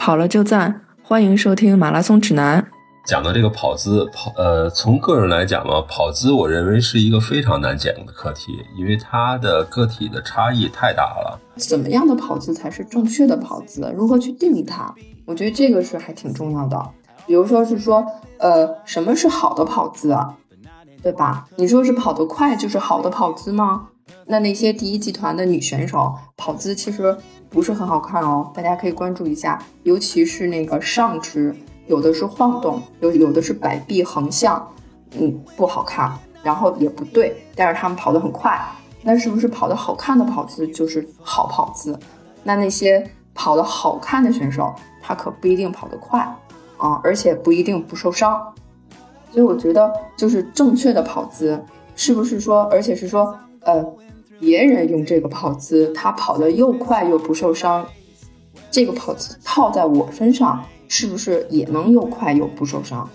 跑了就赞，欢迎收听马拉松指南。讲的这个跑姿，跑呃，从个人来讲嘛，跑姿我认为是一个非常难讲的课题，因为它的个体的差异太大了。怎么样的跑姿才是正确的跑姿？如何去定义它？我觉得这个是还挺重要的。比如说是说，呃，什么是好的跑姿，对吧？你说是跑得快就是好的跑姿吗？那那些第一集团的女选手跑姿其实不是很好看哦，大家可以关注一下，尤其是那个上肢，有的是晃动，有有的是摆臂横向，嗯，不好看，然后也不对，但是他们跑得很快，那是不是跑得好看的跑姿就是好跑姿？那那些跑得好看的选手，他可不一定跑得快啊，而且不一定不受伤，所以我觉得就是正确的跑姿，是不是说，而且是说，呃。别人用这个跑姿，他跑得又快又不受伤，这个跑姿套在我身上，是不是也能又快又不受伤？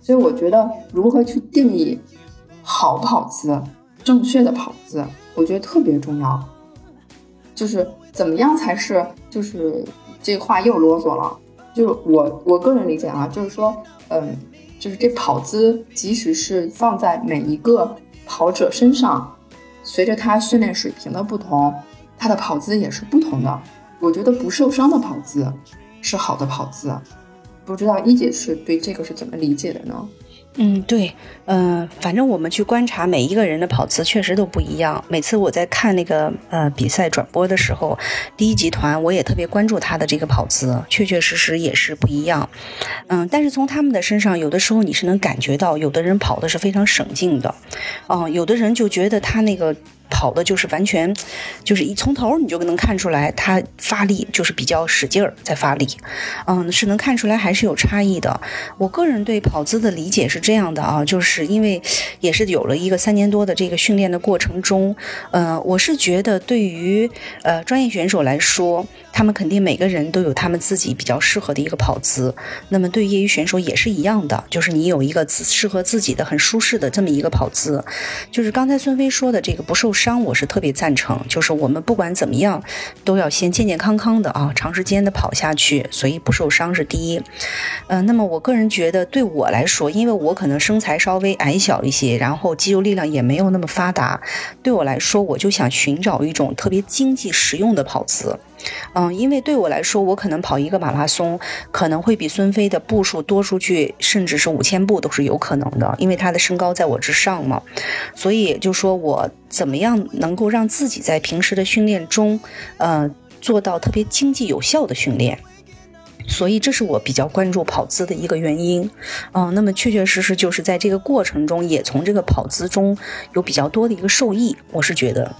所以我觉得如何去定义好跑姿、正确的跑姿，我觉得特别重要。就是怎么样才是，就是这话又啰嗦了。就是我我个人理解啊，就是说，嗯，就是这跑姿，即使是放在每一个跑者身上。随着他训练水平的不同，他的跑姿也是不同的。我觉得不受伤的跑姿是好的跑姿，不知道一姐是对这个是怎么理解的呢？嗯，对，嗯，反正我们去观察每一个人的跑姿确实都不一样。每次我在看那个呃比赛转播的时候，第一集团我也特别关注他的这个跑姿，确确实实也是不一样。嗯，但是从他们的身上，有的时候你是能感觉到，有的人跑的是非常省劲的，嗯，有的人就觉得他那个。跑的就是完全，就是一从头你就能看出来，他发力就是比较使劲儿在发力，嗯，是能看出来还是有差异的。我个人对跑姿的理解是这样的啊，就是因为也是有了一个三年多的这个训练的过程中，呃，我是觉得对于呃专业选手来说。他们肯定每个人都有他们自己比较适合的一个跑姿，那么对业余选手也是一样的，就是你有一个适合自己的很舒适的这么一个跑姿。就是刚才孙飞说的这个不受伤，我是特别赞成。就是我们不管怎么样，都要先健健康康的啊，长时间的跑下去，所以不受伤是第一。嗯，那么我个人觉得，对我来说，因为我可能身材稍微矮小一些，然后肌肉力量也没有那么发达，对我来说，我就想寻找一种特别经济实用的跑姿。嗯，因为对我来说，我可能跑一个马拉松，可能会比孙飞的步数多出去，甚至是五千步都是有可能的，因为他的身高在我之上嘛。所以就说我怎么样能够让自己在平时的训练中，呃，做到特别经济有效的训练。所以这是我比较关注跑姿的一个原因。嗯，那么确确实实就是在这个过程中，也从这个跑姿中有比较多的一个受益，我是觉得。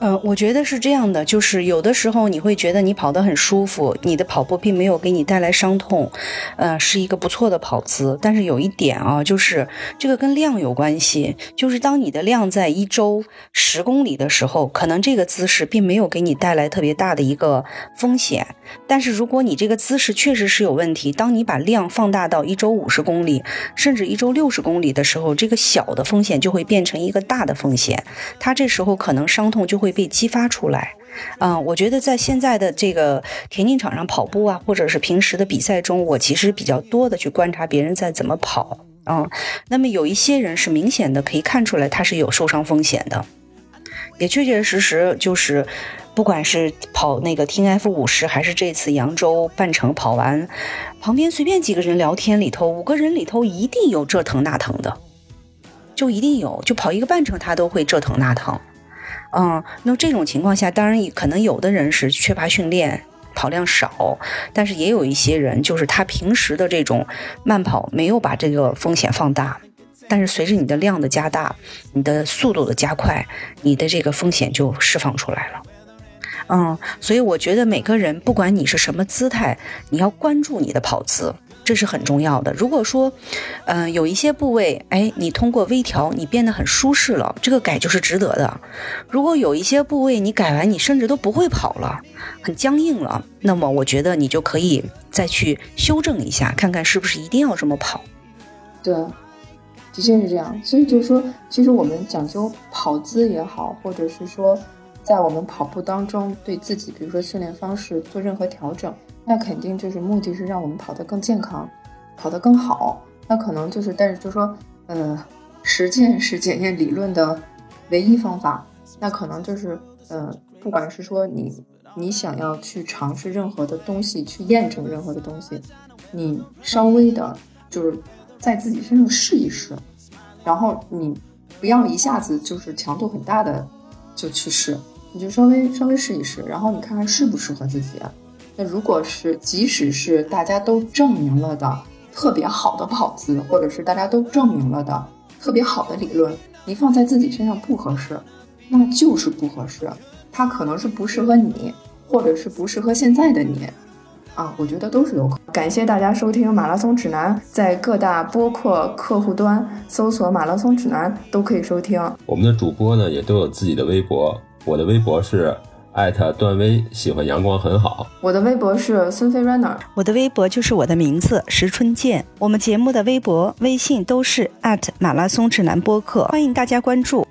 嗯，我觉得是这样的，就是有的时候你会觉得你跑得很舒服，你的跑步并没有给你带来伤痛，呃，是一个不错的跑姿。但是有一点啊，就是这个跟量有关系，就是当你的量在一周十公里的时候，可能这个姿势并没有给你带来特别大的一个风险。但是如果你这个姿势确实是有问题，当你把量放大到一周五十公里，甚至一周六十公里的时候，这个小的风险就会变成一个大的风险，它这时候可能伤痛就会。会被激发出来，嗯，我觉得在现在的这个田径场上跑步啊，或者是平时的比赛中，我其实比较多的去观察别人在怎么跑，嗯，那么有一些人是明显的可以看出来他是有受伤风险的，也确确实实就是，不管是跑那个 T F 五十，还是这次扬州半程跑完，旁边随便几个人聊天里头，五个人里头一定有这疼那疼的，就一定有，就跑一个半程他都会这疼那疼。嗯，那这种情况下，当然可能有的人是缺乏训练，跑量少，但是也有一些人就是他平时的这种慢跑没有把这个风险放大，但是随着你的量的加大，你的速度的加快，你的这个风险就释放出来了。嗯，所以我觉得每个人不管你是什么姿态，你要关注你的跑姿。这是很重要的。如果说，嗯，有一些部位，哎，你通过微调，你变得很舒适了，这个改就是值得的。如果有一些部位你改完，你甚至都不会跑了，很僵硬了，那么我觉得你就可以再去修正一下，看看是不是一定要这么跑。对，的确是这样。所以就是说，其实我们讲究跑姿也好，或者是说，在我们跑步当中对自己，比如说训练方式做任何调整。那肯定就是目的是让我们跑得更健康，跑得更好。那可能就是，但是就说，呃，实践是检验理论的唯一方法。那可能就是，呃，不管是说你你想要去尝试任何的东西，去验证任何的东西，你稍微的，就是在自己身上试一试，然后你不要一下子就是强度很大的就去试，你就稍微稍微试一试，然后你看看适不适合自己。那如果是即使是大家都证明了的。特别好的跑姿，或者是大家都证明了的特别好的理论，你放在自己身上不合适，那就是不合适。它可能是不适合你，或者是不适合现在的你，啊，我觉得都是有可能。感谢大家收听马拉松指南，在各大播客客户端搜索“马拉松指南”都可以收听。我们的主播呢也都有自己的微博，我的微博是。艾特段威喜欢阳光很好。我的微博是孙飞 runner，我的微博就是我的名字石春健。我们节目的微博、微信都是艾特马拉松指南播客，欢迎大家关注。